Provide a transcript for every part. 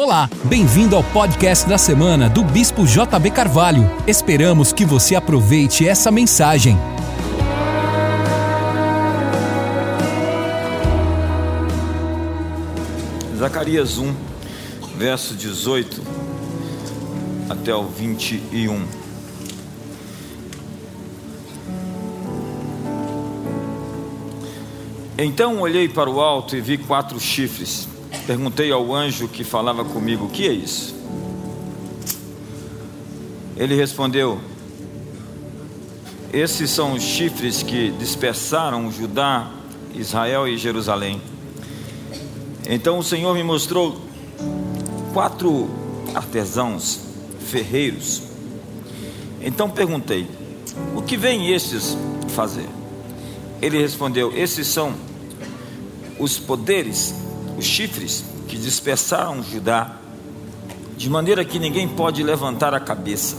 Olá, bem-vindo ao podcast da semana do Bispo JB Carvalho. Esperamos que você aproveite essa mensagem. Zacarias 1, verso 18 até o 21. Então olhei para o alto e vi quatro chifres. Perguntei ao anjo que falava comigo: O que é isso? Ele respondeu: Esses são os chifres que dispersaram Judá, Israel e Jerusalém. Então o Senhor me mostrou quatro artesãos, ferreiros. Então perguntei: O que vêm estes fazer? Ele respondeu: Esses são os poderes, os chifres que dispersaram Judá, de maneira que ninguém pode levantar a cabeça.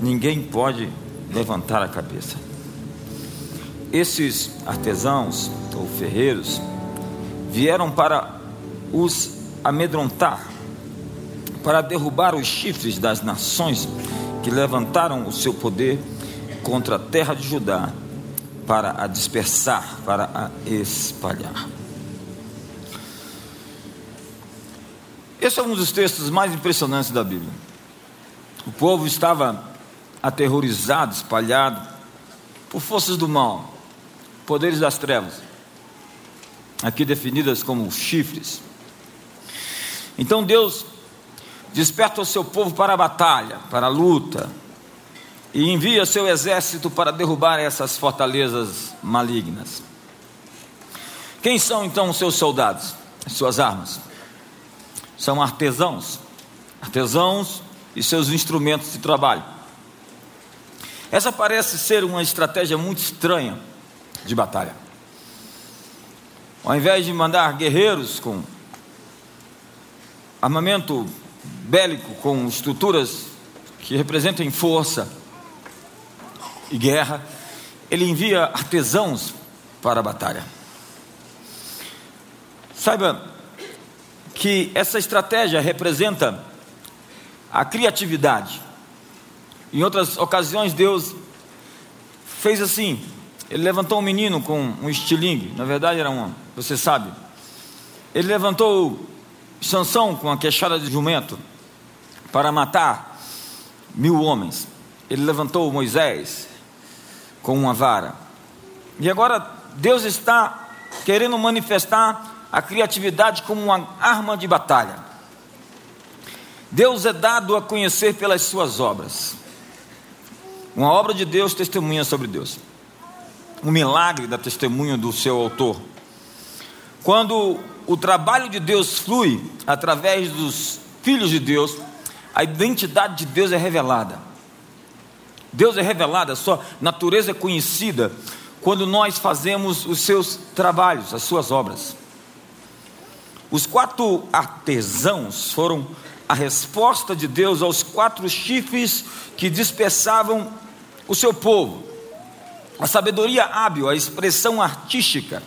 Ninguém pode levantar a cabeça. Esses artesãos ou ferreiros vieram para os amedrontar, para derrubar os chifres das nações que levantaram o seu poder contra a terra de Judá para a dispersar, para a espalhar. Esse é um dos textos mais impressionantes da Bíblia. O povo estava aterrorizado, espalhado por forças do mal, poderes das trevas, aqui definidas como chifres. Então Deus desperta o seu povo para a batalha, para a luta, e envia seu exército para derrubar essas fortalezas malignas. Quem são então os seus soldados, suas armas? São artesãos, artesãos e seus instrumentos de trabalho. Essa parece ser uma estratégia muito estranha de batalha. Ao invés de mandar guerreiros com armamento bélico, com estruturas que representem força, e guerra, ele envia artesãos para a batalha. Saiba que essa estratégia representa a criatividade. Em outras ocasiões, Deus fez assim: ele levantou um menino com um estilingue, na verdade era um, você sabe. Ele levantou Sansão com a queixada de jumento para matar mil homens. Ele levantou Moisés com uma vara. E agora Deus está querendo manifestar a criatividade como uma arma de batalha. Deus é dado a conhecer pelas suas obras. Uma obra de Deus testemunha sobre Deus. O milagre da testemunha do seu autor. Quando o trabalho de Deus flui através dos filhos de Deus, a identidade de Deus é revelada. Deus é revelado, a sua natureza é conhecida quando nós fazemos os seus trabalhos, as suas obras. Os quatro artesãos foram a resposta de Deus aos quatro chifres que dispersavam o seu povo. A sabedoria hábil, a expressão artística,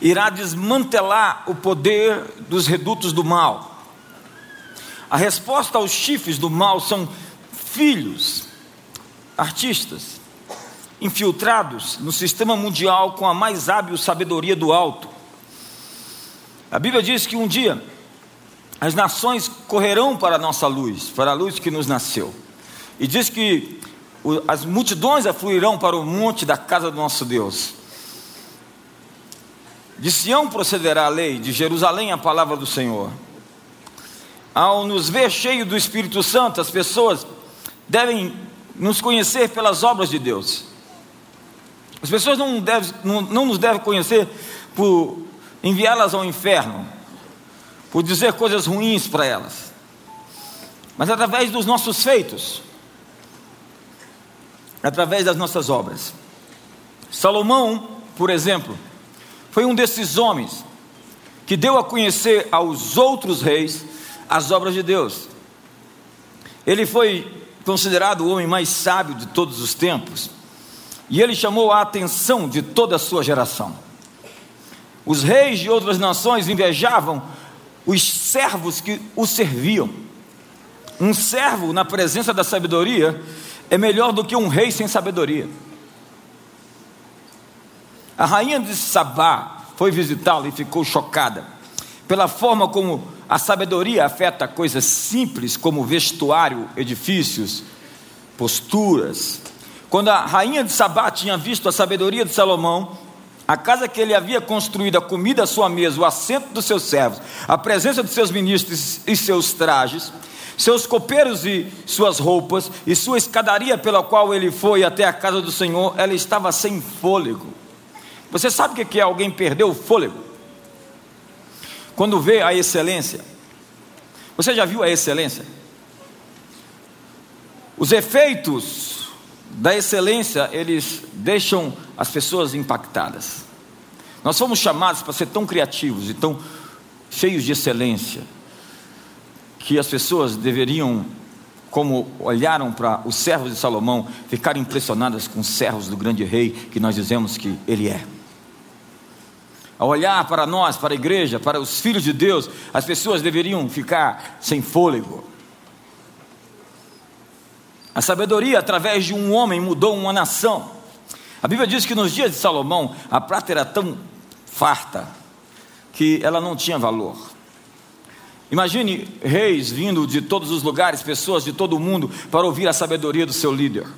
irá desmantelar o poder dos redutos do mal. A resposta aos chifres do mal são filhos artistas infiltrados no sistema mundial com a mais hábil sabedoria do alto. A Bíblia diz que um dia as nações correrão para a nossa luz, para a luz que nos nasceu. E diz que as multidões afluirão para o monte da casa do nosso Deus. De Sião procederá a lei, de Jerusalém a palavra do Senhor. Ao nos ver cheio do Espírito Santo, as pessoas devem nos conhecer pelas obras de Deus. As pessoas não, deve, não, não nos devem conhecer por enviá-las ao inferno, por dizer coisas ruins para elas, mas através dos nossos feitos, através das nossas obras. Salomão, por exemplo, foi um desses homens que deu a conhecer aos outros reis as obras de Deus. Ele foi considerado o homem mais sábio de todos os tempos, e ele chamou a atenção de toda a sua geração. Os reis de outras nações invejavam os servos que o serviam. Um servo na presença da sabedoria é melhor do que um rei sem sabedoria. A rainha de Sabá foi visitá-lo e ficou chocada pela forma como a sabedoria afeta coisas simples como vestuário, edifícios, posturas. Quando a rainha de Sabá tinha visto a sabedoria de Salomão, a casa que ele havia construído, a comida à sua mesa, o assento dos seus servos, a presença de seus ministros e seus trajes, seus copeiros e suas roupas, e sua escadaria pela qual ele foi até a casa do Senhor, ela estava sem fôlego. Você sabe o que é alguém perder o fôlego? Quando vê a excelência. Você já viu a excelência? Os efeitos da excelência, eles deixam as pessoas impactadas. Nós fomos chamados para ser tão criativos e tão cheios de excelência, que as pessoas deveriam, como olharam para os servos de Salomão, ficar impressionadas com os servos do grande rei, que nós dizemos que ele é. Ao olhar para nós, para a igreja, para os filhos de Deus, as pessoas deveriam ficar sem fôlego. A sabedoria, através de um homem, mudou uma nação. A Bíblia diz que nos dias de Salomão, a prata era tão farta que ela não tinha valor. Imagine reis vindo de todos os lugares, pessoas de todo o mundo, para ouvir a sabedoria do seu líder.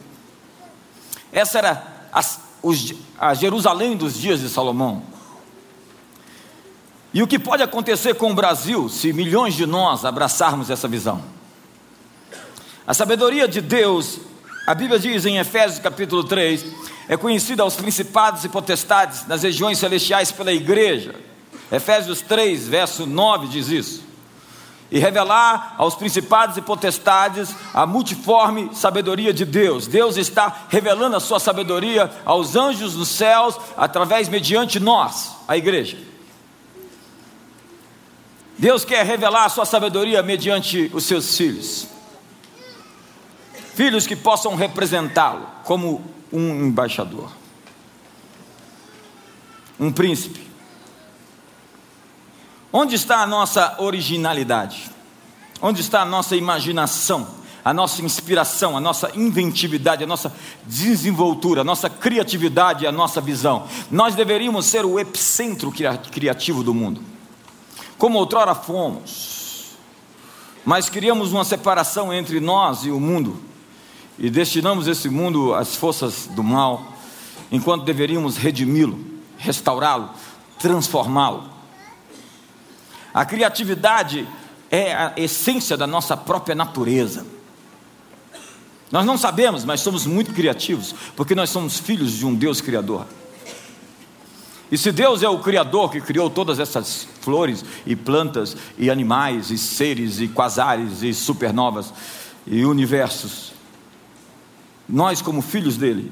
Essa era a, os, a Jerusalém dos dias de Salomão. E o que pode acontecer com o Brasil se milhões de nós abraçarmos essa visão? A sabedoria de Deus, a Bíblia diz em Efésios capítulo 3, é conhecida aos principados e potestades nas regiões celestiais pela igreja. Efésios 3, verso 9 diz isso. E revelar aos principados e potestades a multiforme sabedoria de Deus. Deus está revelando a sua sabedoria aos anjos nos céus através mediante nós, a igreja. Deus quer revelar a sua sabedoria mediante os seus filhos. Filhos que possam representá-lo como um embaixador, um príncipe. Onde está a nossa originalidade? Onde está a nossa imaginação, a nossa inspiração, a nossa inventividade, a nossa desenvoltura, a nossa criatividade, a nossa visão? Nós deveríamos ser o epicentro criativo do mundo como outrora fomos, mas queríamos uma separação entre nós e o mundo, e destinamos esse mundo às forças do mal, enquanto deveríamos redimi-lo, restaurá-lo, transformá-lo. A criatividade é a essência da nossa própria natureza. Nós não sabemos, mas somos muito criativos, porque nós somos filhos de um Deus Criador. E se Deus é o Criador que criou todas essas flores e plantas e animais e seres e quasares e supernovas e universos, nós, como filhos dele,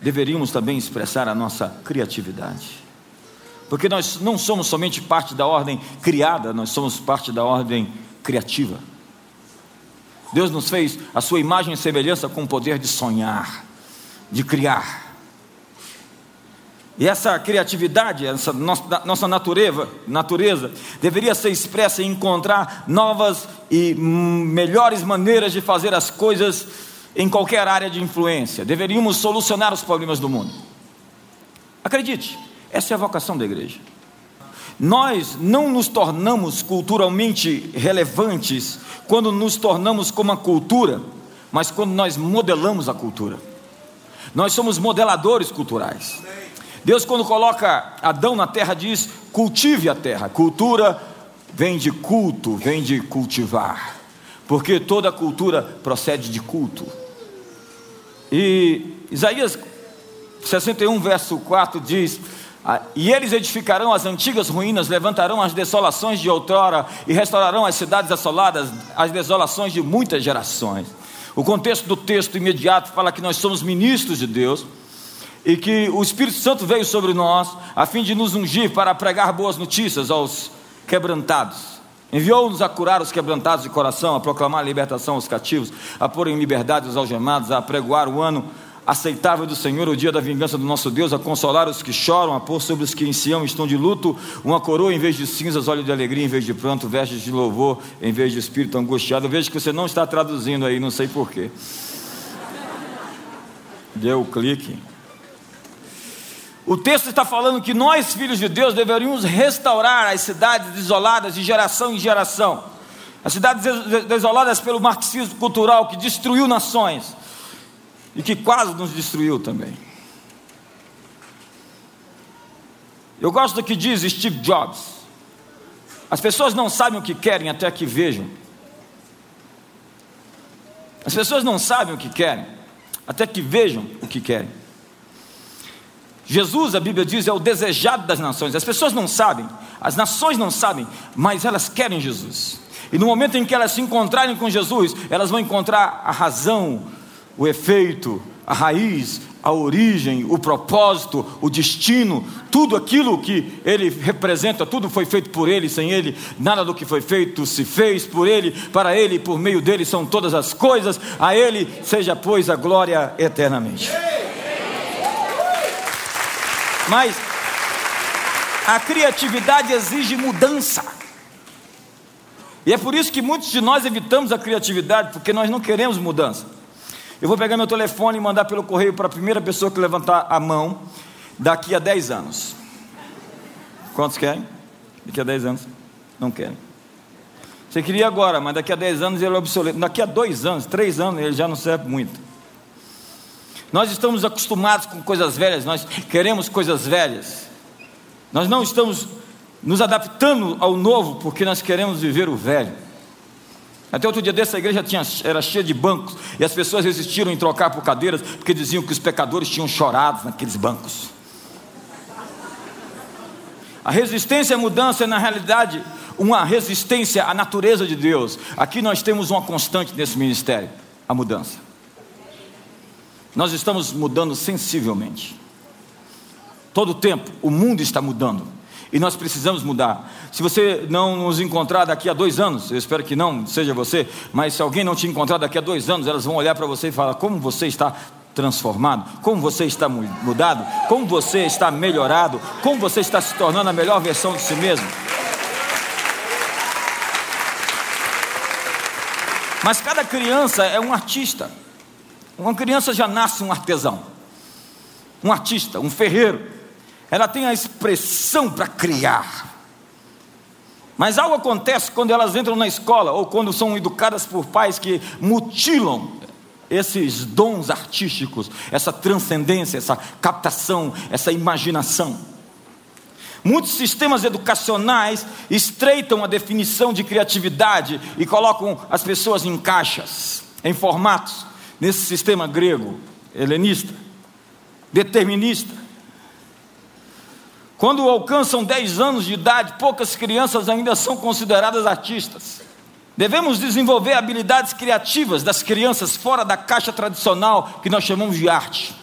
deveríamos também expressar a nossa criatividade. Porque nós não somos somente parte da ordem criada, nós somos parte da ordem criativa. Deus nos fez a sua imagem e semelhança com o poder de sonhar, de criar. E essa criatividade, essa nossa, natureza, natureza, deveria ser expressa em encontrar novas e melhores maneiras de fazer as coisas em qualquer área de influência. Deveríamos solucionar os problemas do mundo. Acredite, essa é a vocação da igreja. Nós não nos tornamos culturalmente relevantes quando nos tornamos como a cultura, mas quando nós modelamos a cultura. Nós somos modeladores culturais. Deus, quando coloca Adão na terra, diz: cultive a terra. Cultura vem de culto, vem de cultivar, porque toda cultura procede de culto. E Isaías 61, verso 4 diz: ah, E eles edificarão as antigas ruínas, levantarão as desolações de outrora e restaurarão as cidades assoladas, as desolações de muitas gerações. O contexto do texto imediato fala que nós somos ministros de Deus e que o Espírito Santo veio sobre nós a fim de nos ungir para pregar boas notícias aos quebrantados. Enviou-nos a curar os quebrantados de coração, a proclamar a libertação aos cativos, a pôr em liberdade os algemados, a pregoar o ano aceitável do Senhor, o dia da vingança do nosso Deus, a consolar os que choram, a pôr sobre os que em Sião estão de luto, uma coroa em vez de cinzas, óleo de alegria em vez de pranto, vestes de louvor em vez de espírito angustiado. Vejo que você não está traduzindo aí, não sei porquê. Deu o clique. O texto está falando que nós, filhos de Deus, deveríamos restaurar as cidades isoladas de geração em geração. As cidades desoladas pelo marxismo cultural que destruiu nações e que quase nos destruiu também. Eu gosto do que diz Steve Jobs. As pessoas não sabem o que querem até que vejam. As pessoas não sabem o que querem até que vejam o que querem. Jesus, a Bíblia diz, é o desejado das nações. As pessoas não sabem, as nações não sabem, mas elas querem Jesus. E no momento em que elas se encontrarem com Jesus, elas vão encontrar a razão, o efeito, a raiz, a origem, o propósito, o destino, tudo aquilo que ele representa, tudo foi feito por ele, sem ele, nada do que foi feito se fez por ele, para ele, por meio dele são todas as coisas, a ele seja, pois, a glória eternamente. Mas a criatividade exige mudança. E é por isso que muitos de nós evitamos a criatividade, porque nós não queremos mudança. Eu vou pegar meu telefone e mandar pelo correio para a primeira pessoa que levantar a mão daqui a 10 anos. Quantos querem? Daqui a 10 anos? Não querem. Você queria agora, mas daqui a 10 anos ele é obsoleto. Daqui a 2 anos, 3 anos, ele já não serve muito. Nós estamos acostumados com coisas velhas, nós queremos coisas velhas. Nós não estamos nos adaptando ao novo porque nós queremos viver o velho. Até outro dia dessa igreja tinha, era cheia de bancos e as pessoas resistiram em trocar por cadeiras porque diziam que os pecadores tinham chorado naqueles bancos. A resistência à mudança é, na realidade, uma resistência à natureza de Deus. Aqui nós temos uma constante nesse ministério: a mudança. Nós estamos mudando sensivelmente. Todo o tempo, o mundo está mudando. E nós precisamos mudar. Se você não nos encontrar daqui a dois anos, eu espero que não seja você, mas se alguém não te encontrar daqui a dois anos, elas vão olhar para você e falar: como você está transformado, como você está mudado, como você está melhorado, como você está se tornando a melhor versão de si mesmo. Mas cada criança é um artista. Uma criança já nasce um artesão, um artista, um ferreiro. Ela tem a expressão para criar. Mas algo acontece quando elas entram na escola ou quando são educadas por pais que mutilam esses dons artísticos, essa transcendência, essa captação, essa imaginação. Muitos sistemas educacionais estreitam a definição de criatividade e colocam as pessoas em caixas, em formatos nesse sistema grego, helenista, determinista. Quando alcançam 10 anos de idade, poucas crianças ainda são consideradas artistas. Devemos desenvolver habilidades criativas das crianças fora da caixa tradicional que nós chamamos de arte.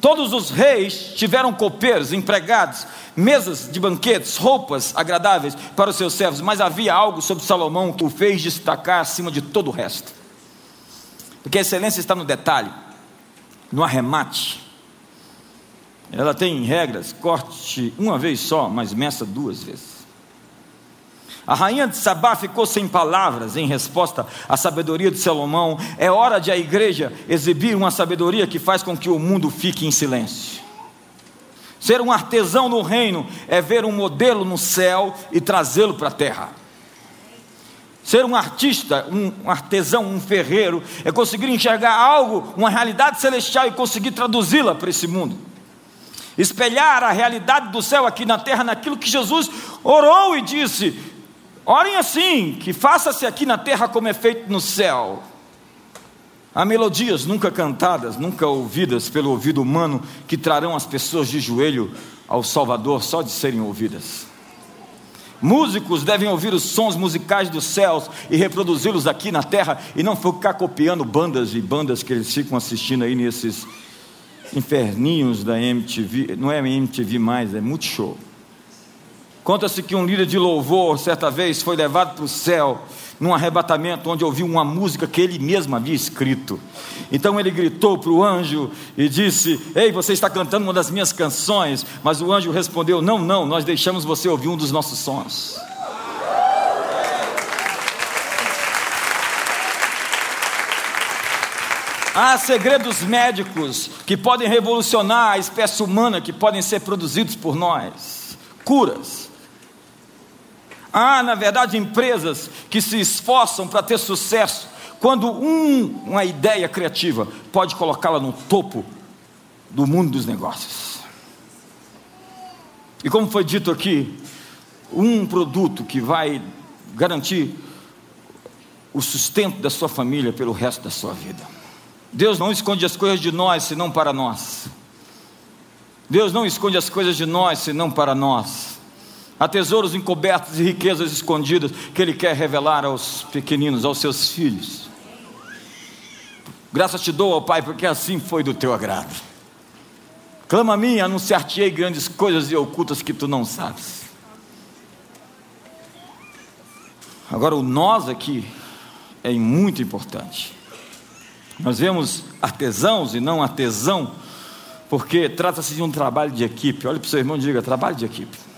Todos os reis tiveram copeiros, empregados, mesas de banquetes, roupas agradáveis para os seus servos, mas havia algo sobre Salomão que o fez destacar acima de todo o resto. Porque a excelência está no detalhe, no arremate. Ela tem regras, corte uma vez só, mas meça duas vezes. A rainha de Sabá ficou sem palavras em resposta à sabedoria de Salomão. É hora de a igreja exibir uma sabedoria que faz com que o mundo fique em silêncio. Ser um artesão no reino é ver um modelo no céu e trazê-lo para a terra. Ser um artista, um artesão, um ferreiro, é conseguir enxergar algo, uma realidade celestial e conseguir traduzi-la para esse mundo. Espelhar a realidade do céu aqui na terra naquilo que Jesus orou e disse: Orem assim, que faça-se aqui na terra como é feito no céu. Há melodias nunca cantadas, nunca ouvidas pelo ouvido humano, que trarão as pessoas de joelho ao Salvador só de serem ouvidas. Músicos devem ouvir os sons musicais dos céus e reproduzi-los aqui na terra e não ficar copiando bandas e bandas que eles ficam assistindo aí nesses inferninhos da MTV. Não é MTV mais, é Multishow. Conta-se que um líder de louvor, certa vez, foi levado para o céu num arrebatamento onde ouviu uma música que ele mesmo havia escrito. Então ele gritou para o anjo e disse: Ei, você está cantando uma das minhas canções. Mas o anjo respondeu: Não, não, nós deixamos você ouvir um dos nossos sons. Há segredos médicos que podem revolucionar a espécie humana, que podem ser produzidos por nós. Curas. Há, na verdade, empresas que se esforçam para ter sucesso, quando um, uma ideia criativa pode colocá-la no topo do mundo dos negócios. E como foi dito aqui, um produto que vai garantir o sustento da sua família pelo resto da sua vida. Deus não esconde as coisas de nós senão para nós. Deus não esconde as coisas de nós senão para nós. Há tesouros encobertos e riquezas escondidas que Ele quer revelar aos pequeninos, aos seus filhos. Graças te dou, ó Pai, porque assim foi do teu agrado. Clama a mim, anunciar-te-ei grandes coisas e ocultas que tu não sabes. Agora, o nós aqui é muito importante. Nós vemos artesãos e não artesão, porque trata-se de um trabalho de equipe. Olha para o seu irmão e diga: trabalho de equipe.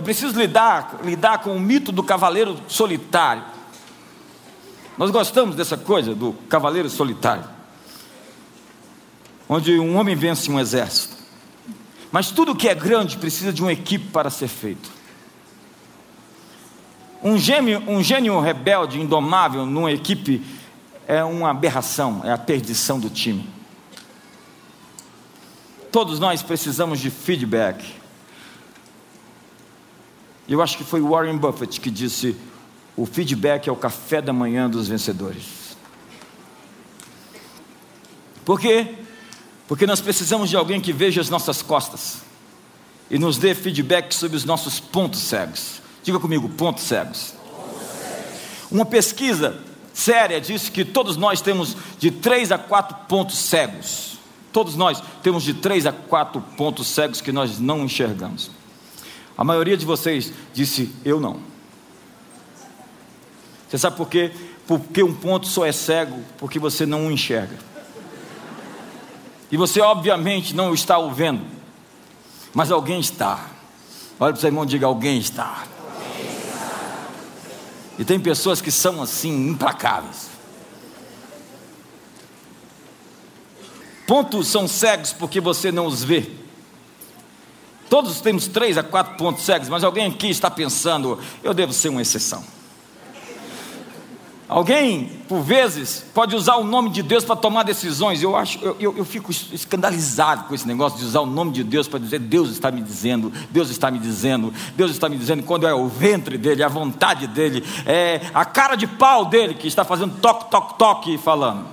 É preciso lidar, lidar com o mito do cavaleiro solitário. Nós gostamos dessa coisa do cavaleiro solitário, onde um homem vence um exército. Mas tudo que é grande precisa de uma equipe para ser feito. Um gênio, um gênio rebelde, indomável, numa equipe é uma aberração, é a perdição do time. Todos nós precisamos de feedback. Eu acho que foi Warren Buffett que disse: o feedback é o café da manhã dos vencedores. Por quê? Porque nós precisamos de alguém que veja as nossas costas e nos dê feedback sobre os nossos pontos cegos. Diga comigo, pontos cegos. Uma pesquisa séria diz que todos nós temos de três a quatro pontos cegos. Todos nós temos de três a quatro pontos cegos que nós não enxergamos. A maioria de vocês disse: Eu não. Você sabe por quê? Porque um ponto só é cego porque você não o enxerga. E você, obviamente, não está o vendo, mas alguém está. Olha para o seu irmão e diga: Alguém está. E tem pessoas que são assim, implacáveis. Pontos são cegos porque você não os vê. Todos temos três a quatro pontos cegos, mas alguém aqui está pensando, eu devo ser uma exceção. Alguém, por vezes, pode usar o nome de Deus para tomar decisões. Eu acho, eu, eu, eu, fico escandalizado com esse negócio de usar o nome de Deus para dizer Deus está me dizendo, Deus está me dizendo, Deus está me dizendo quando é o ventre dele, a vontade dele, é a cara de pau dele que está fazendo toque, toque, toque e falando.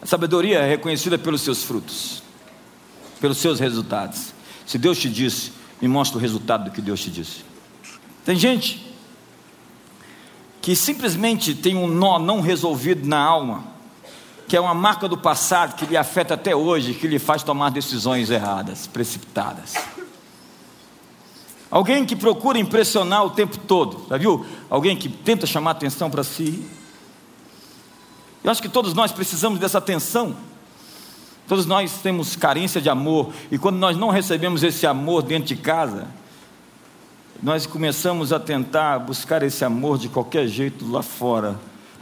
A sabedoria é reconhecida pelos seus frutos, pelos seus resultados. Se Deus te disse, me mostra o resultado do que Deus te disse. Tem gente que simplesmente tem um nó não resolvido na alma, que é uma marca do passado que lhe afeta até hoje, que lhe faz tomar decisões erradas, precipitadas. Alguém que procura impressionar o tempo todo, já viu? Alguém que tenta chamar atenção para si. Eu acho que todos nós precisamos dessa atenção. Todos nós temos carência de amor, e quando nós não recebemos esse amor dentro de casa, nós começamos a tentar buscar esse amor de qualquer jeito lá fora,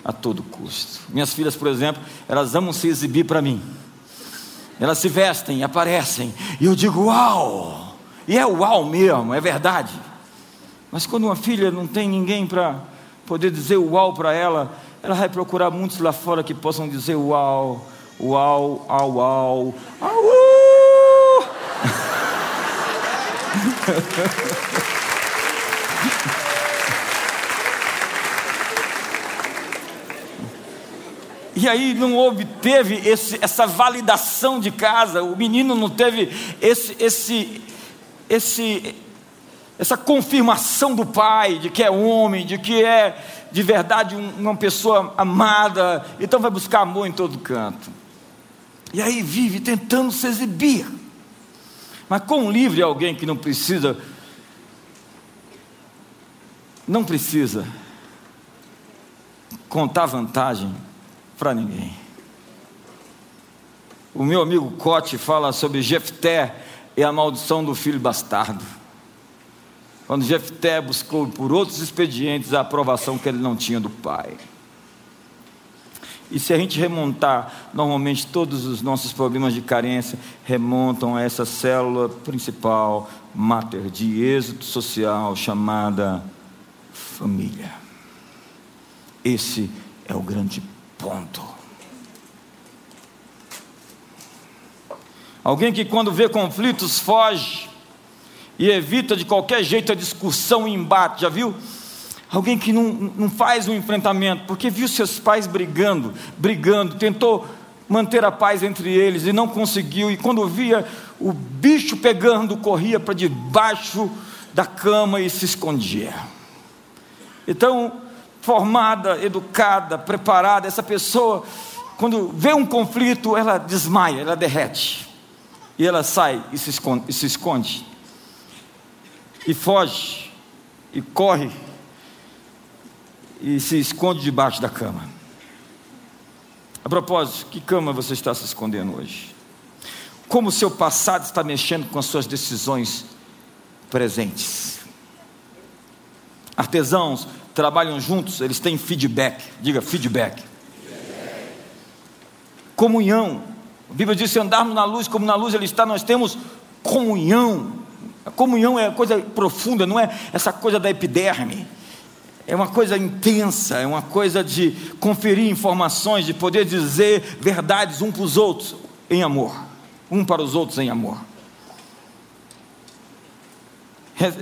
a todo custo. Minhas filhas, por exemplo, elas amam se exibir para mim. Elas se vestem, aparecem, e eu digo uau! E é uau mesmo, é verdade. Mas quando uma filha não tem ninguém para poder dizer uau para ela, ela vai procurar muitos lá fora que possam dizer uau, uau, au, au, au. E aí não obteve esse, essa validação de casa, o menino não teve esse, esse, esse, essa confirmação do pai de que é homem, de que é de verdade uma pessoa amada, então vai buscar amor em todo canto. E aí vive tentando se exibir. Mas quão livre é alguém que não precisa, não precisa contar vantagem para ninguém. O meu amigo Cote fala sobre Jefté e a maldição do filho bastardo. Quando Jefté buscou por outros expedientes a aprovação que ele não tinha do pai. E se a gente remontar, normalmente todos os nossos problemas de carência remontam a essa célula principal, mater, de êxito social, chamada família. Esse é o grande ponto. Alguém que, quando vê conflitos, foge e evita de qualquer jeito a discussão e embate, já viu? Alguém que não, não faz um enfrentamento, porque viu seus pais brigando, brigando, tentou manter a paz entre eles e não conseguiu, e quando via o bicho pegando, corria para debaixo da cama e se escondia. Então, formada, educada, preparada, essa pessoa, quando vê um conflito, ela desmaia, ela derrete. E ela sai e se esconde, e, se esconde, e foge, e corre, e se esconde debaixo da cama. A propósito, que cama você está se escondendo hoje? Como o seu passado está mexendo com as suas decisões presentes? Artesãos trabalham juntos, eles têm feedback. Diga feedback. feedback. Comunhão a Bíblia diz: se andarmos na luz como na luz ele está, nós temos comunhão. A comunhão é coisa profunda, não é essa coisa da epiderme. É uma coisa intensa, é uma coisa de conferir informações, de poder dizer verdades um para os outros em amor, um para os outros em amor.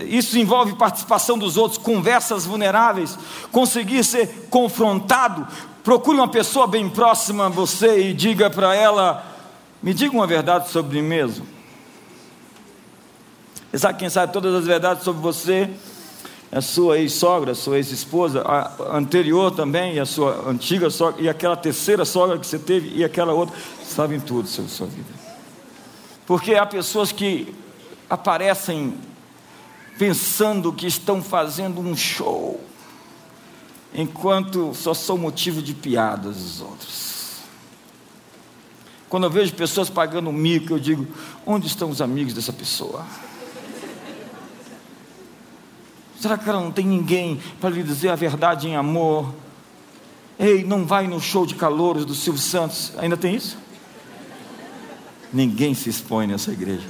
Isso envolve participação dos outros, conversas vulneráveis, conseguir ser confrontado. Procure uma pessoa bem próxima a você e diga para ela me diga uma verdade sobre mim mesmo. E sabe quem sabe todas as verdades sobre você? A sua ex-sogra, a sua ex-esposa, a anterior também, e a sua antiga sogra, e aquela terceira sogra que você teve, e aquela outra, sabem tudo sobre a sua vida. Porque há pessoas que aparecem pensando que estão fazendo um show, enquanto só são motivo de piadas dos outros. Quando eu vejo pessoas pagando mico, eu digo: onde estão os amigos dessa pessoa? Será que ela não tem ninguém para lhe dizer a verdade em amor? Ei, não vai no show de calouros do Silvio Santos. Ainda tem isso? Ninguém se expõe nessa igreja.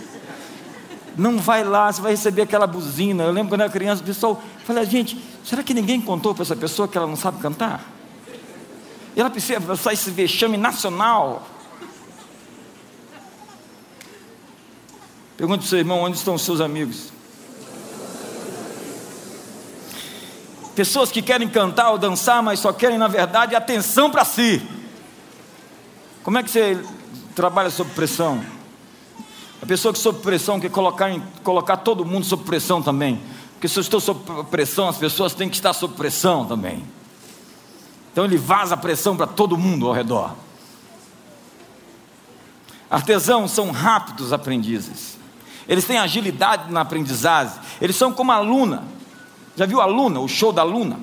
Não vai lá, você vai receber aquela buzina. Eu lembro quando eu era criança, o pessoal falei, gente, será que ninguém contou para essa pessoa que ela não sabe cantar? E ela precisa passar esse vexame nacional. Pergunte para o seu irmão: onde estão os seus amigos? Pessoas que querem cantar ou dançar, mas só querem, na verdade, atenção para si. Como é que você trabalha sob pressão? A pessoa que sob pressão quer colocar, em, colocar todo mundo sob pressão também. Porque se eu estou sob pressão, as pessoas têm que estar sob pressão também. Então ele vaza a pressão para todo mundo ao redor. Artesãos são rápidos aprendizes eles têm agilidade na aprendizagem, eles são como a Luna. Já viu a Luna, o show da Luna?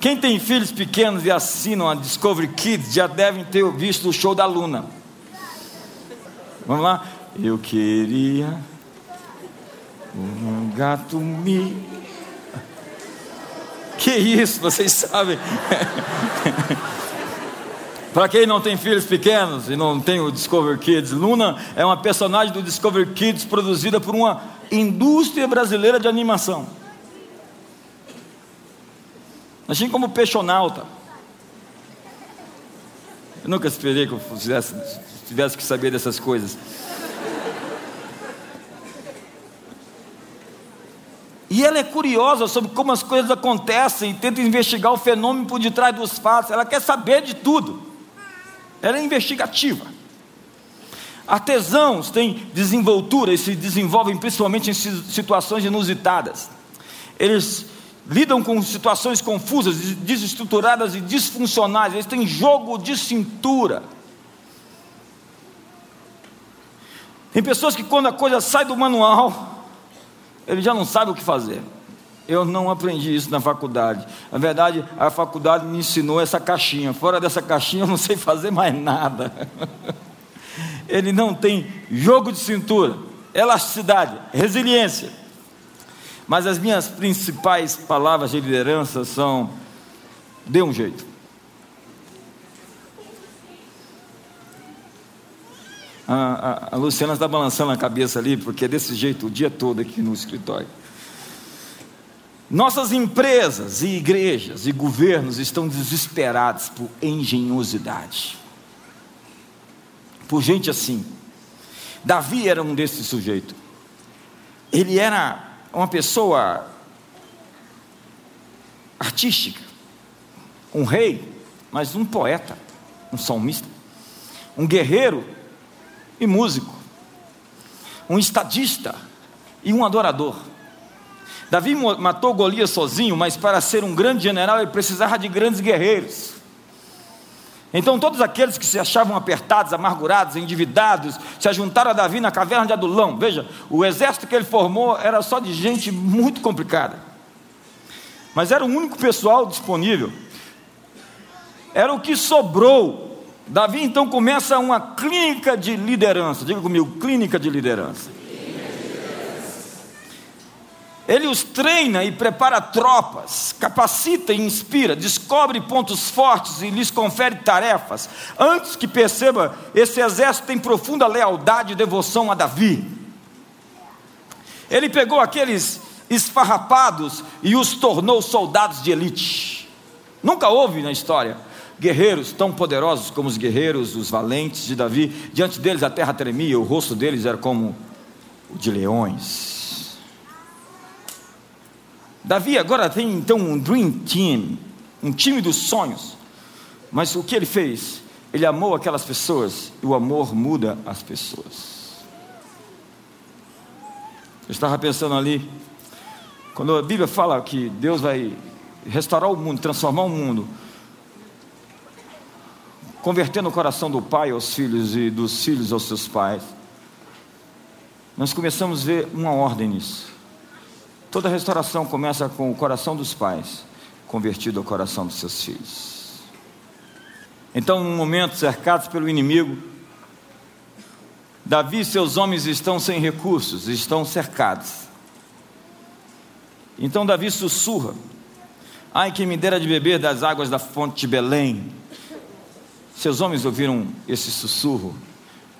Quem tem filhos pequenos e assinam a Discovery Kids já devem ter visto o show da Luna. Vamos lá? Eu queria um gato me. Que isso, vocês sabem? Para quem não tem filhos pequenos e não tem o Discover Kids, Luna é uma personagem do Discover Kids produzida por uma indústria brasileira de animação. Assim como Peixonauta. Eu nunca esperei que eu fizesse, tivesse que saber dessas coisas. E ela é curiosa sobre como as coisas acontecem e tenta investigar o fenômeno por detrás dos fatos. Ela quer saber de tudo. Ela é investigativa. Artesãos têm desenvoltura e se desenvolvem principalmente em situações inusitadas. Eles lidam com situações confusas, desestruturadas e disfuncionais. Eles têm jogo de cintura. Tem pessoas que quando a coisa sai do manual, ele já não sabe o que fazer. Eu não aprendi isso na faculdade. Na verdade, a faculdade me ensinou essa caixinha. Fora dessa caixinha, eu não sei fazer mais nada. Ele não tem jogo de cintura, elasticidade, resiliência. Mas as minhas principais palavras de liderança são: dê um jeito. A, a, a Luciana está balançando a cabeça ali, porque é desse jeito o dia todo aqui no escritório. Nossas empresas e igrejas e governos estão desesperados por engenhosidade, por gente assim. Davi era um desses sujeitos. Ele era uma pessoa artística, um rei, mas um poeta, um salmista, um guerreiro e músico, um estadista e um adorador. Davi matou Golias sozinho, mas para ser um grande general ele precisava de grandes guerreiros. Então todos aqueles que se achavam apertados, amargurados, endividados, se ajuntaram a Davi na caverna de Adulão. Veja, o exército que ele formou era só de gente muito complicada. Mas era o único pessoal disponível. Era o que sobrou Davi então começa uma clínica de liderança. Diga comigo, clínica de liderança. Ele os treina e prepara tropas, capacita e inspira, descobre pontos fortes e lhes confere tarefas. Antes que perceba, esse exército tem profunda lealdade e devoção a Davi. Ele pegou aqueles esfarrapados e os tornou soldados de elite. Nunca houve na história guerreiros tão poderosos como os guerreiros, os valentes de Davi. Diante deles a terra tremia, o rosto deles era como o de leões. Davi agora tem então um dream team, um time dos sonhos. Mas o que ele fez? Ele amou aquelas pessoas e o amor muda as pessoas. Eu estava pensando ali, quando a Bíblia fala que Deus vai restaurar o mundo, transformar o mundo, convertendo o coração do pai aos filhos e dos filhos aos seus pais, nós começamos a ver uma ordem nisso. Toda restauração começa com o coração dos pais convertido ao coração dos seus filhos. Então, num momento cercados pelo inimigo, Davi e seus homens estão sem recursos, estão cercados. Então Davi sussurra: Ai, que me dera de beber das águas da fonte de Belém, seus homens ouviram esse sussurro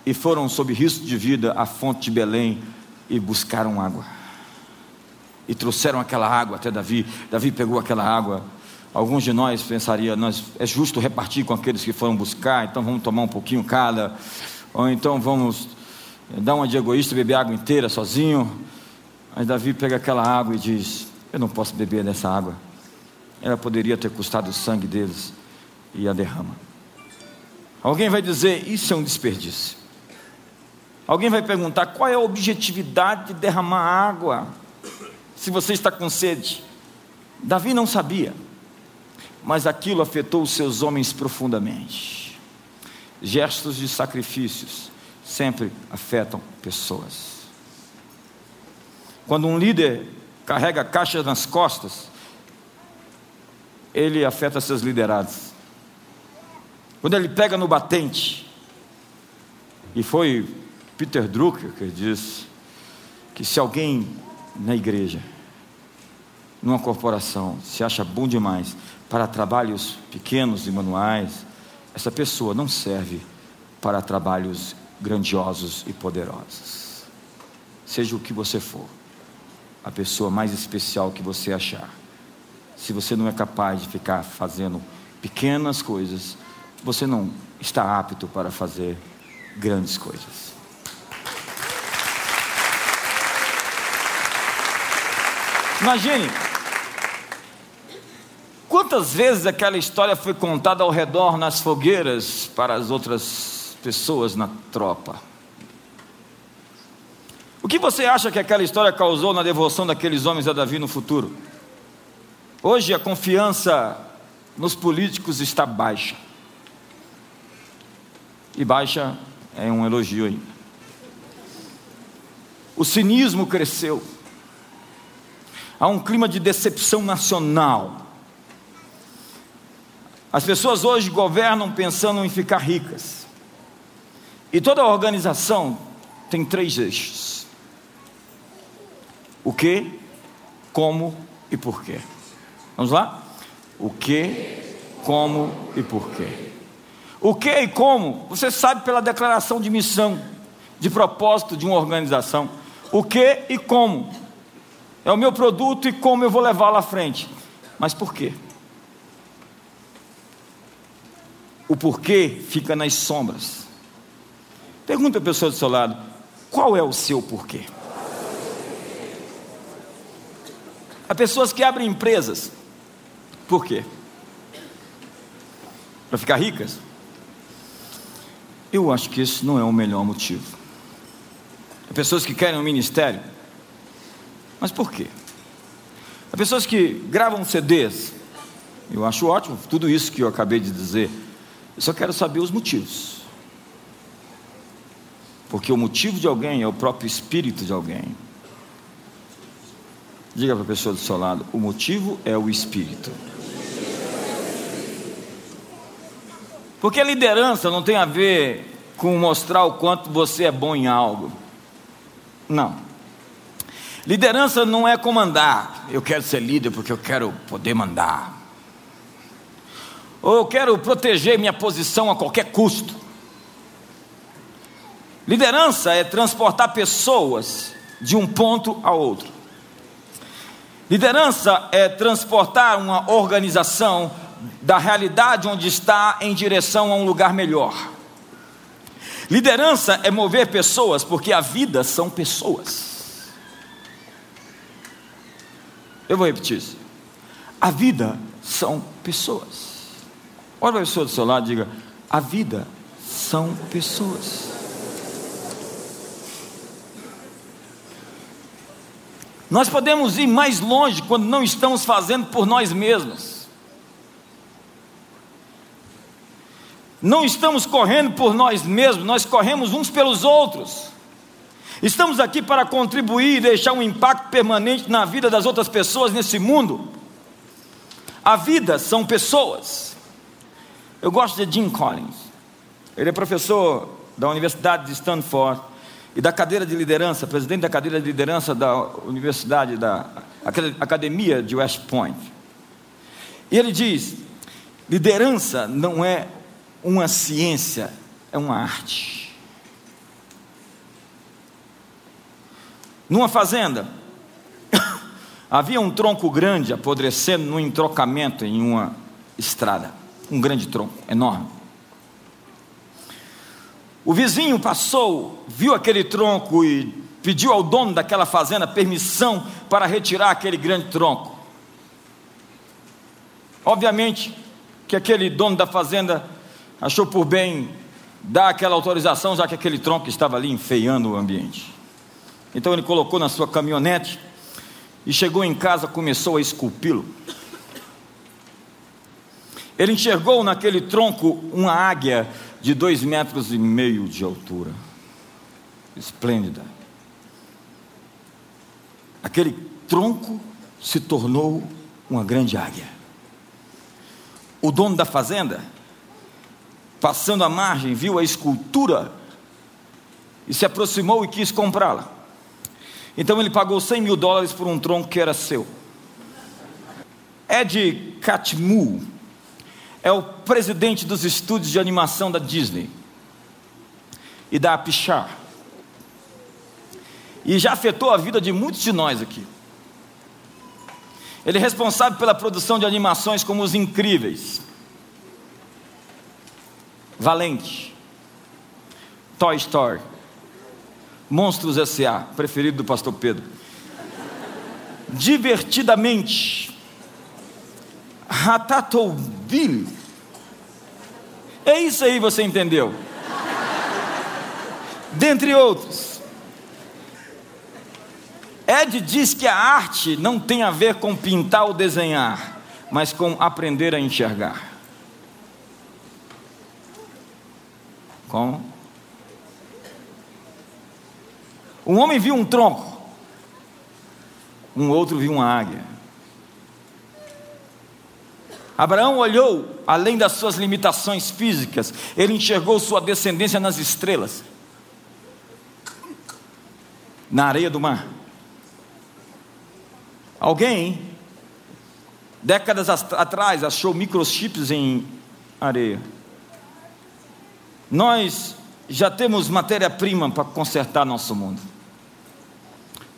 e foram, sob risco de vida, à fonte de Belém e buscaram água. E trouxeram aquela água até Davi. Davi pegou aquela água. Alguns de nós pensariam, nós, é justo repartir com aqueles que foram buscar, então vamos tomar um pouquinho cada. Ou então vamos dar uma de egoísta e beber água inteira sozinho. Mas Davi pega aquela água e diz: Eu não posso beber dessa água. Ela poderia ter custado o sangue deles e a derrama. Alguém vai dizer, isso é um desperdício. Alguém vai perguntar, qual é a objetividade de derramar água se você está com sede? Davi não sabia, mas aquilo afetou os seus homens profundamente. Gestos de sacrifícios sempre afetam pessoas. Quando um líder carrega caixas nas costas, ele afeta seus liderados. Quando ele pega no batente, e foi Peter Drucker que disse que se alguém na igreja, numa corporação, se acha bom demais para trabalhos pequenos e manuais, essa pessoa não serve para trabalhos grandiosos e poderosos. Seja o que você for, a pessoa mais especial que você achar. Se você não é capaz de ficar fazendo pequenas coisas, você não está apto para fazer grandes coisas. Imagine quantas vezes aquela história foi contada ao redor nas fogueiras para as outras pessoas na tropa. O que você acha que aquela história causou na devoção daqueles homens a Davi no futuro? Hoje a confiança nos políticos está baixa. E baixa é um elogio ainda. O cinismo cresceu. Há um clima de decepção nacional. As pessoas hoje governam pensando em ficar ricas. E toda organização tem três eixos: o que, como e porquê. Vamos lá? O que, como e porquê. O que e como, você sabe pela declaração de missão, de propósito de uma organização. O que e como. É o meu produto e como eu vou levá-lo à frente. Mas por quê? O porquê fica nas sombras. Pergunta a pessoa do seu lado: qual é o seu porquê? Há pessoas que abrem empresas. Por quê? Para ficar ricas? Eu acho que esse não é o melhor motivo. Há pessoas que querem um ministério, mas por quê? Há pessoas que gravam CDs, eu acho ótimo tudo isso que eu acabei de dizer, eu só quero saber os motivos. Porque o motivo de alguém é o próprio espírito de alguém. Diga para a pessoa do seu lado: o motivo é o espírito. Porque liderança não tem a ver com mostrar o quanto você é bom em algo. Não. Liderança não é comandar. Eu quero ser líder porque eu quero poder mandar. Ou eu quero proteger minha posição a qualquer custo. Liderança é transportar pessoas de um ponto a outro. Liderança é transportar uma organização da realidade onde está em direção a um lugar melhor. Liderança é mover pessoas, porque a vida são pessoas. Eu vou repetir isso. A vida são pessoas. Olha para a pessoa do seu lado e diga: a vida são pessoas. Nós podemos ir mais longe quando não estamos fazendo por nós mesmos. Não estamos correndo por nós mesmos, nós corremos uns pelos outros. Estamos aqui para contribuir e deixar um impacto permanente na vida das outras pessoas nesse mundo. A vida são pessoas. Eu gosto de Jim Collins. Ele é professor da Universidade de Stanford e da cadeira de liderança, presidente da cadeira de liderança da Universidade da Academia de West Point. E ele diz: liderança não é uma ciência, é uma arte. Numa fazenda, havia um tronco grande apodrecendo no entrocamento em uma estrada. Um grande tronco, enorme. O vizinho passou, viu aquele tronco e pediu ao dono daquela fazenda permissão para retirar aquele grande tronco. Obviamente que aquele dono da fazenda achou por bem dar aquela autorização, já que aquele tronco estava ali enfeiando o ambiente. Então ele colocou na sua caminhonete e chegou em casa, começou a esculpi-lo. Ele enxergou naquele tronco uma águia de dois metros e meio de altura, esplêndida. Aquele tronco se tornou uma grande águia. O dono da fazenda passando a margem, viu a escultura e se aproximou e quis comprá-la. Então ele pagou 100 mil dólares por um tronco que era seu. Ed Catmull é o presidente dos estúdios de animação da Disney e da Pixar. E já afetou a vida de muitos de nós aqui. Ele é responsável pela produção de animações como Os Incríveis, Valente, Toy Story, Monstros S.A., preferido do pastor Pedro. Divertidamente, Ratatouille. É isso aí, você entendeu? Dentre outros. Ed diz que a arte não tem a ver com pintar ou desenhar, mas com aprender a enxergar. Como? Um homem viu um tronco, um outro viu uma águia. Abraão olhou além das suas limitações físicas, ele enxergou sua descendência nas estrelas, na areia do mar. Alguém, décadas atrás, achou microchips em areia. Nós já temos matéria-prima para consertar nosso mundo.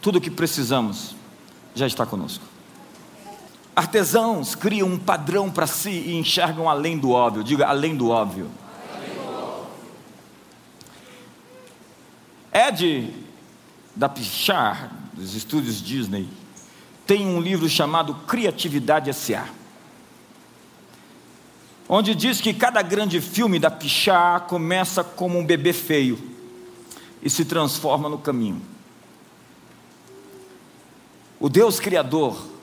Tudo o que precisamos já está conosco. Artesãos criam um padrão para si e enxergam além do óbvio. Diga além do óbvio. Ed da Pichar, dos estúdios Disney, tem um livro chamado Criatividade S.A. Onde diz que cada grande filme da Pichar começa como um bebê feio e se transforma no caminho. O Deus Criador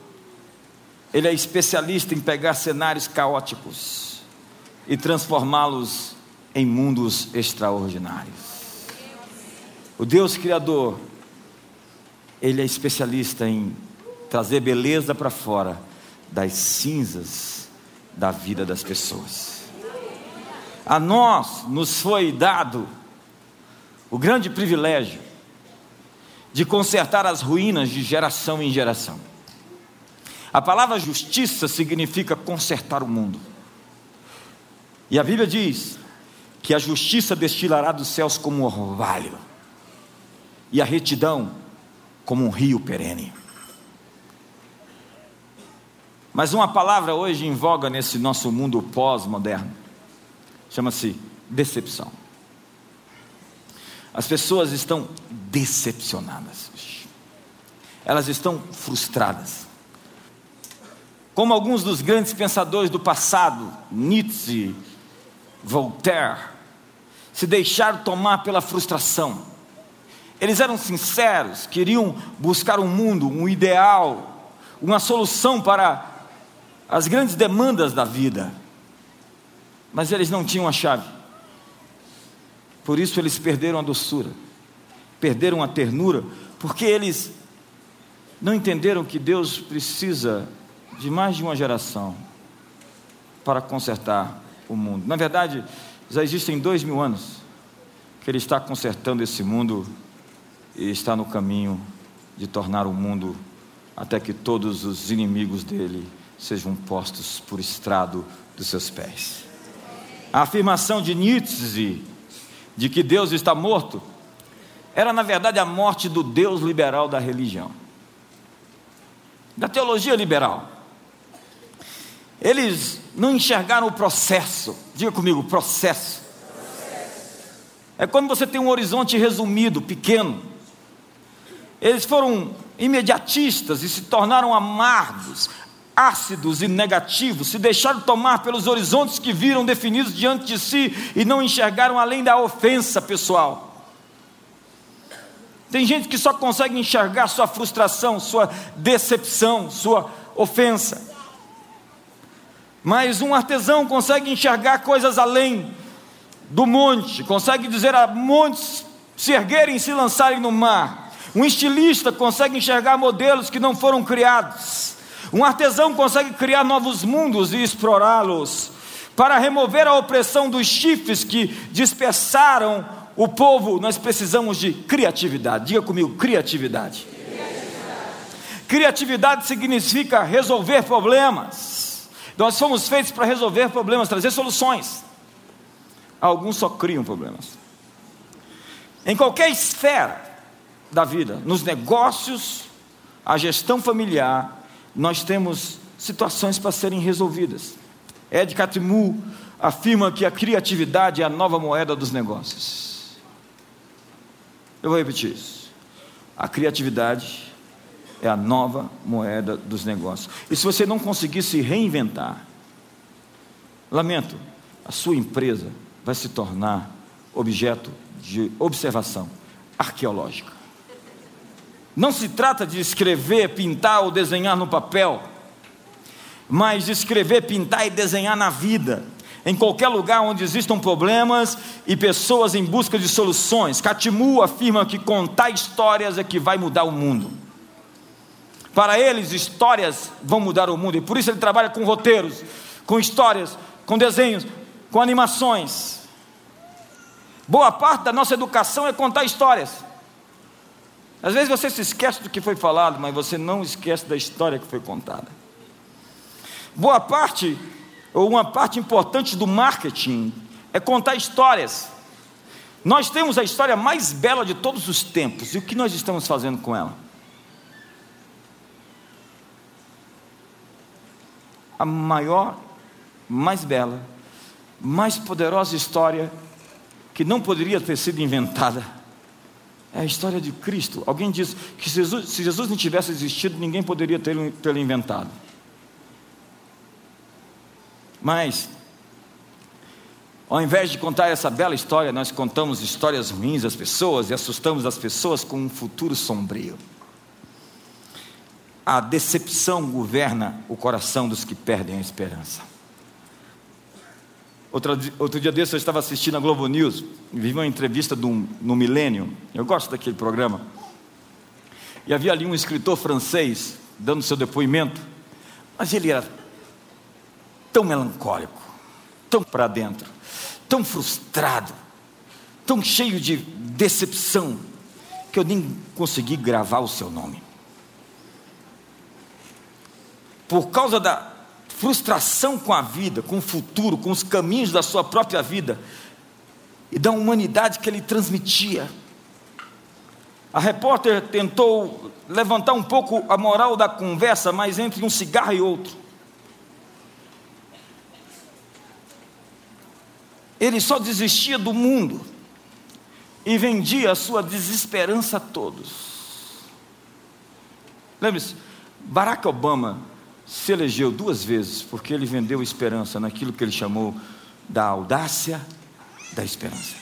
ele é especialista em pegar cenários caóticos e transformá-los em mundos extraordinários. O Deus Criador, Ele é especialista em trazer beleza para fora das cinzas da vida das pessoas. A nós nos foi dado o grande privilégio de consertar as ruínas de geração em geração. A palavra justiça significa consertar o mundo. E a Bíblia diz que a justiça destilará dos céus como um orvalho, e a retidão como um rio perene. Mas uma palavra hoje em voga nesse nosso mundo pós-moderno chama-se decepção. As pessoas estão decepcionadas, elas estão frustradas. Como alguns dos grandes pensadores do passado, Nietzsche, Voltaire, se deixaram tomar pela frustração. Eles eram sinceros, queriam buscar um mundo, um ideal, uma solução para as grandes demandas da vida. Mas eles não tinham a chave. Por isso eles perderam a doçura, perderam a ternura, porque eles não entenderam que Deus precisa de mais de uma geração para consertar o mundo. Na verdade, já existem dois mil anos que Ele está consertando esse mundo e está no caminho de tornar o mundo até que todos os inimigos dele sejam postos por estrado dos seus pés. A afirmação de Nietzsche de que Deus está morto era, na verdade, a morte do Deus liberal da religião, da teologia liberal. Eles não enxergaram o processo. Diga comigo, processo. É quando você tem um horizonte resumido, pequeno. Eles foram imediatistas e se tornaram amargos, ácidos e negativos, se deixaram tomar pelos horizontes que viram definidos diante de si e não enxergaram além da ofensa pessoal. Tem gente que só consegue enxergar sua frustração, sua decepção, sua ofensa. Mas um artesão consegue enxergar coisas além do monte, consegue dizer a montes se erguerem e se lançarem no mar. Um estilista consegue enxergar modelos que não foram criados. Um artesão consegue criar novos mundos e explorá-los. Para remover a opressão dos chifres que dispersaram o povo, nós precisamos de criatividade. Diga comigo, criatividade. Criatividade, criatividade significa resolver problemas. Nós fomos feitos para resolver problemas, trazer soluções. Alguns só criam problemas. Em qualquer esfera da vida, nos negócios, a gestão familiar, nós temos situações para serem resolvidas. Ed Catmull afirma que a criatividade é a nova moeda dos negócios. Eu vou repetir isso. A criatividade é a nova moeda dos negócios. E se você não conseguir se reinventar, lamento, a sua empresa vai se tornar objeto de observação arqueológica. Não se trata de escrever, pintar ou desenhar no papel, mas de escrever, pintar e desenhar na vida, em qualquer lugar onde existam problemas e pessoas em busca de soluções. Catimu afirma que contar histórias é que vai mudar o mundo. Para eles, histórias vão mudar o mundo, e por isso ele trabalha com roteiros, com histórias, com desenhos, com animações. Boa parte da nossa educação é contar histórias. Às vezes você se esquece do que foi falado, mas você não esquece da história que foi contada. Boa parte ou uma parte importante do marketing é contar histórias. Nós temos a história mais bela de todos os tempos, e o que nós estamos fazendo com ela? A maior, mais bela, mais poderosa história que não poderia ter sido inventada é a história de Cristo. Alguém diz que se Jesus, se Jesus não tivesse existido, ninguém poderia tê-lo inventado. Mas, ao invés de contar essa bela história, nós contamos histórias ruins às pessoas e assustamos as pessoas com um futuro sombrio. A decepção governa o coração dos que perdem a esperança. Outro, outro dia desse eu estava assistindo a Globo News vi uma entrevista do, no Milênio. Eu gosto daquele programa. E havia ali um escritor francês dando seu depoimento, mas ele era tão melancólico, tão para dentro, tão frustrado, tão cheio de decepção, que eu nem consegui gravar o seu nome. Por causa da frustração com a vida, com o futuro, com os caminhos da sua própria vida e da humanidade que ele transmitia. A repórter tentou levantar um pouco a moral da conversa, mas entre um cigarro e outro, Ele só desistia do mundo e vendia a sua desesperança a todos. Lembre-se, Barack Obama se elegeu duas vezes porque ele vendeu esperança naquilo que ele chamou da audácia da esperança.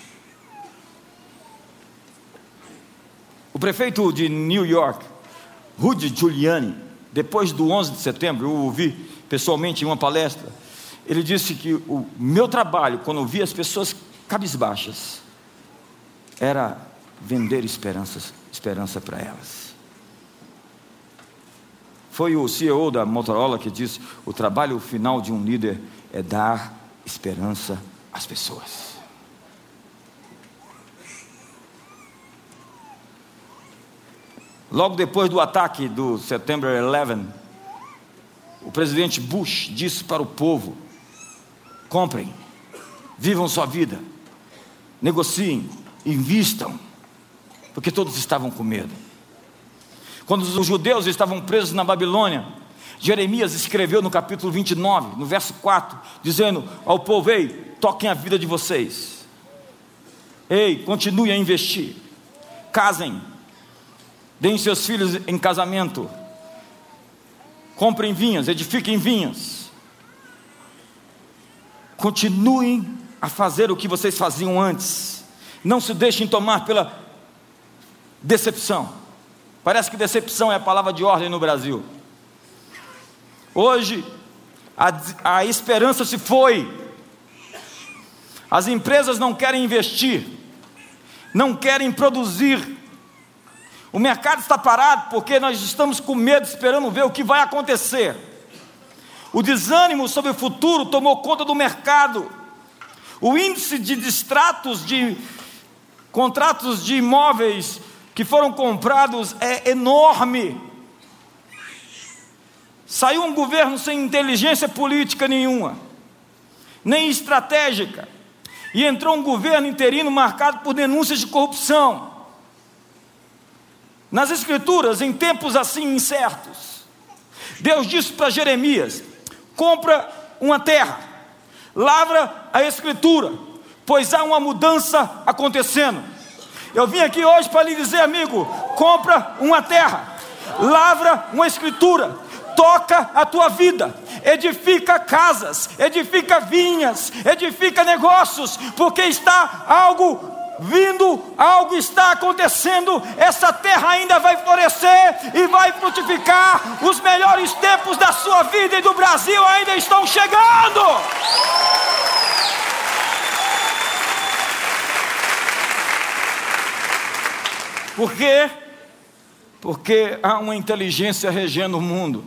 O prefeito de New York, Rudy Giuliani, depois do 11 de setembro, eu ouvi pessoalmente em uma palestra, ele disse que o meu trabalho, quando eu via as pessoas cabisbaixas, era vender esperanças, esperança para elas. Foi o CEO da Motorola que disse: o trabalho final de um líder é dar esperança às pessoas. Logo depois do ataque do September 11, o presidente Bush disse para o povo: comprem, vivam sua vida, negociem, invistam, porque todos estavam com medo. Quando os judeus estavam presos na Babilônia, Jeremias escreveu no capítulo 29, no verso 4, dizendo ao povo: Ei, toquem a vida de vocês, ei, continuem a investir, casem, deem seus filhos em casamento, comprem vinhas, edifiquem vinhas, Continuem a fazer o que vocês faziam antes. Não se deixem tomar pela decepção. Parece que decepção é a palavra de ordem no Brasil. Hoje, a, a esperança se foi. As empresas não querem investir, não querem produzir. O mercado está parado porque nós estamos com medo, esperando ver o que vai acontecer. O desânimo sobre o futuro tomou conta do mercado. O índice de distratos de contratos de imóveis que foram comprados é enorme. Saiu um governo sem inteligência política nenhuma, nem estratégica, e entrou um governo interino marcado por denúncias de corrupção. Nas Escrituras, em tempos assim incertos, Deus disse para Jeremias: compra uma terra, lavra a escritura, pois há uma mudança acontecendo. Eu vim aqui hoje para lhe dizer, amigo, compra uma terra, lavra uma escritura, toca a tua vida, edifica casas, edifica vinhas, edifica negócios, porque está algo vindo, algo está acontecendo, essa terra ainda vai florescer e vai frutificar, os melhores tempos da sua vida e do Brasil ainda estão chegando. Por quê? Porque há uma inteligência regendo o mundo.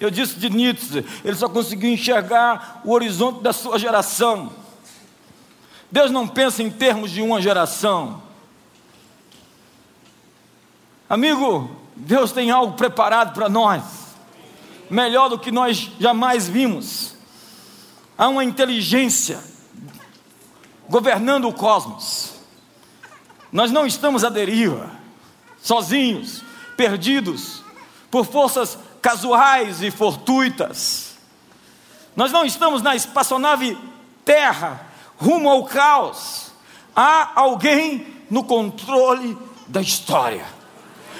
Eu disse de Nietzsche, ele só conseguiu enxergar o horizonte da sua geração. Deus não pensa em termos de uma geração. Amigo, Deus tem algo preparado para nós, melhor do que nós jamais vimos. Há uma inteligência governando o cosmos. Nós não estamos à deriva, sozinhos, perdidos, por forças casuais e fortuitas. Nós não estamos na espaçonave Terra, rumo ao caos. Há alguém no controle da história.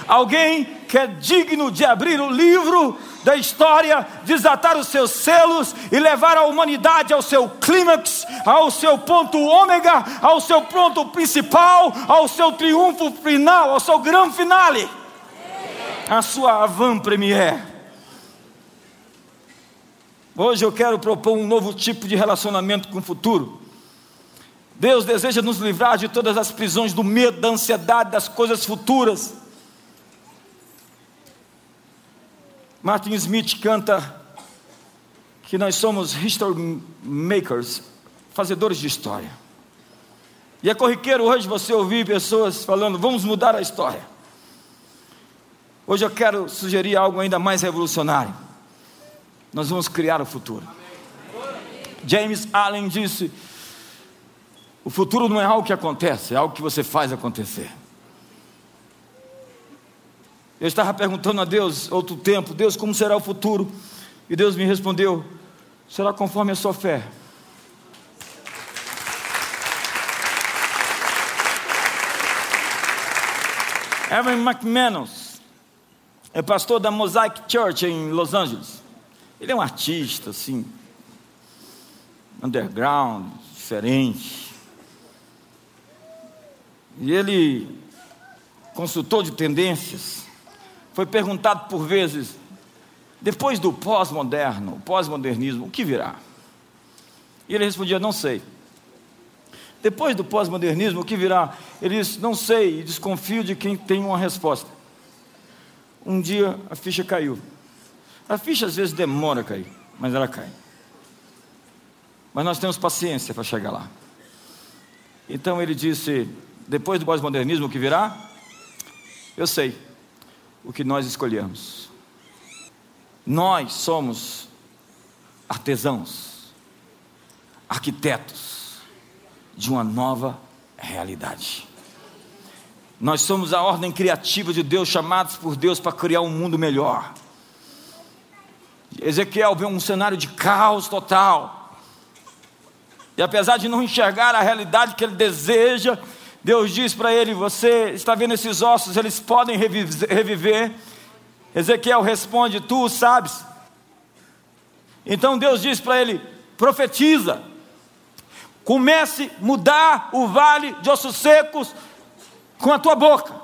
Alguém que é digno de abrir o livro da história, desatar os seus selos e levar a humanidade ao seu clímax, ao seu ponto ômega, ao seu ponto principal, ao seu triunfo final, ao seu grande finale, a sua avant-première. Hoje eu quero propor um novo tipo de relacionamento com o futuro. Deus deseja nos livrar de todas as prisões do medo, da ansiedade, das coisas futuras. Martin Smith canta que nós somos history makers, fazedores de história. E é corriqueiro hoje você ouvir pessoas falando, vamos mudar a história. Hoje eu quero sugerir algo ainda mais revolucionário. Nós vamos criar o futuro. James Allen disse: o futuro não é algo que acontece, é algo que você faz acontecer. Eu estava perguntando a Deus outro tempo, Deus, como será o futuro? E Deus me respondeu: será conforme a sua fé. Evan McManus é pastor da Mosaic Church em Los Angeles. Ele é um artista, assim, underground, diferente. E ele, consultor de tendências, foi perguntado por vezes, depois do pós-moderno, pós-modernismo, o que virá? E ele respondia: Não sei. Depois do pós-modernismo, o que virá? Ele disse: Não sei, e desconfio de quem tem uma resposta. Um dia a ficha caiu. A ficha às vezes demora a cair, mas ela cai. Mas nós temos paciência para chegar lá. Então ele disse: Depois do pós-modernismo, o que virá? Eu sei o que nós escolhemos. Nós somos artesãos, arquitetos de uma nova realidade. Nós somos a ordem criativa de Deus, chamados por Deus para criar um mundo melhor. Ezequiel vê um cenário de caos total. E apesar de não enxergar a realidade que ele deseja, Deus diz para ele: Você está vendo esses ossos, eles podem reviver. Ezequiel responde: Tu o sabes. Então Deus diz para ele: Profetiza. Comece a mudar o vale de ossos secos com a tua boca,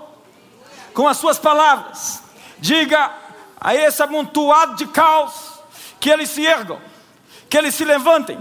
com as suas palavras. Diga a esse amontoado de caos que eles se ergam, que eles se levantem,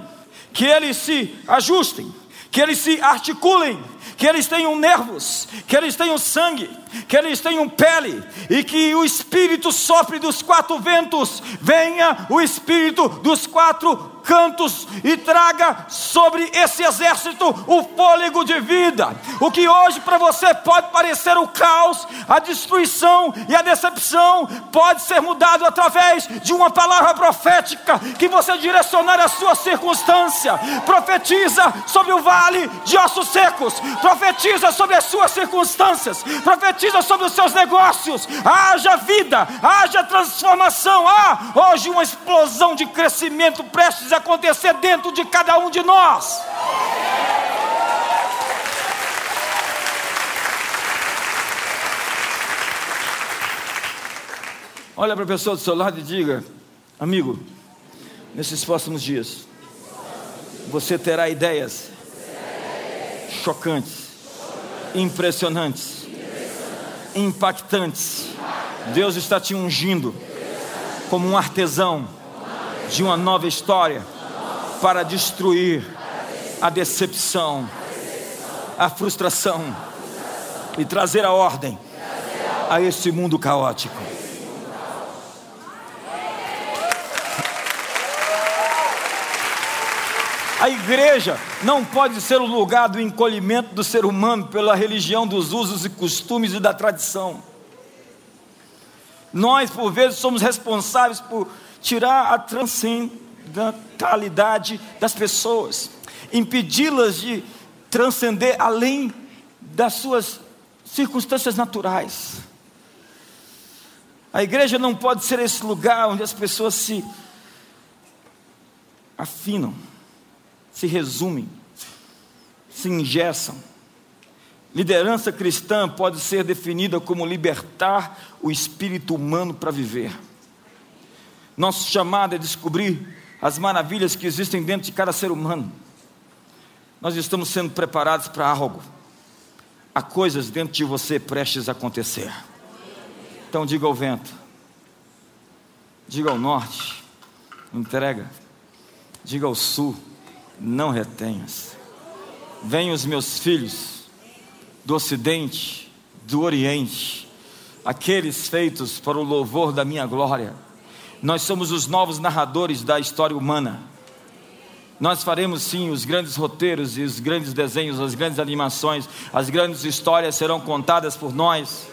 que eles se ajustem, que eles se articulem que eles tenham nervos, que eles tenham sangue, que eles tenham pele, e que o Espírito sopre dos quatro ventos, venha o Espírito dos quatro cantos e traga sobre esse exército o fôlego de vida. O que hoje para você pode parecer o caos, a destruição e a decepção, pode ser mudado através de uma palavra profética que você direcionar a sua circunstância. Profetiza sobre o vale de ossos secos, profetiza sobre as suas circunstâncias, profetiza sobre os seus negócios. Haja vida, haja transformação. Há hoje uma explosão de crescimento prestes a acontecer dentro de cada um de nós. Olha para a pessoa do seu lado e diga: Amigo, nesses próximos dias, você terá ideias chocantes, impressionantes, impactantes. Deus está te ungindo como um artesão de uma nova história para destruir a decepção, a frustração, e trazer a ordem a esse mundo caótico. A igreja não pode ser o lugar do encolhimento do ser humano pela religião dos usos e costumes e da tradição. Nós, por vezes, somos responsáveis por tirar a transcendentalidade das pessoas, impedi-las de transcender além das suas circunstâncias naturais. A igreja não pode ser esse lugar onde as pessoas se afinam, se resumem, se ingessam. Liderança cristã pode ser definida como libertar o espírito humano para viver. Nosso chamado é descobrir as maravilhas que existem dentro de cada ser humano. Nós estamos sendo preparados para algo. Há coisas dentro de você prestes a acontecer. Então diga ao vento, diga ao norte, entrega, diga ao sul, não retenhas. Venham os meus filhos do ocidente, do oriente, aqueles feitos para o louvor da minha glória. Nós somos os novos narradores da história humana. Nós faremos sim os grandes roteiros e os grandes desenhos, as grandes animações, as grandes histórias serão contadas por nós.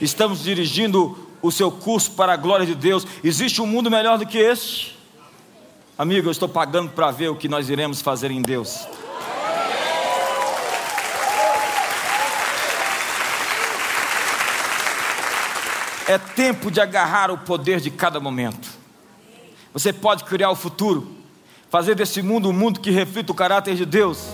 Estamos dirigindo o seu curso para a glória de Deus. Existe um mundo melhor do que este? Amigo, eu estou pagando para ver o que nós iremos fazer em Deus. É tempo de agarrar o poder de cada momento. Você pode criar o futuro fazer desse mundo um mundo que reflita o caráter de Deus.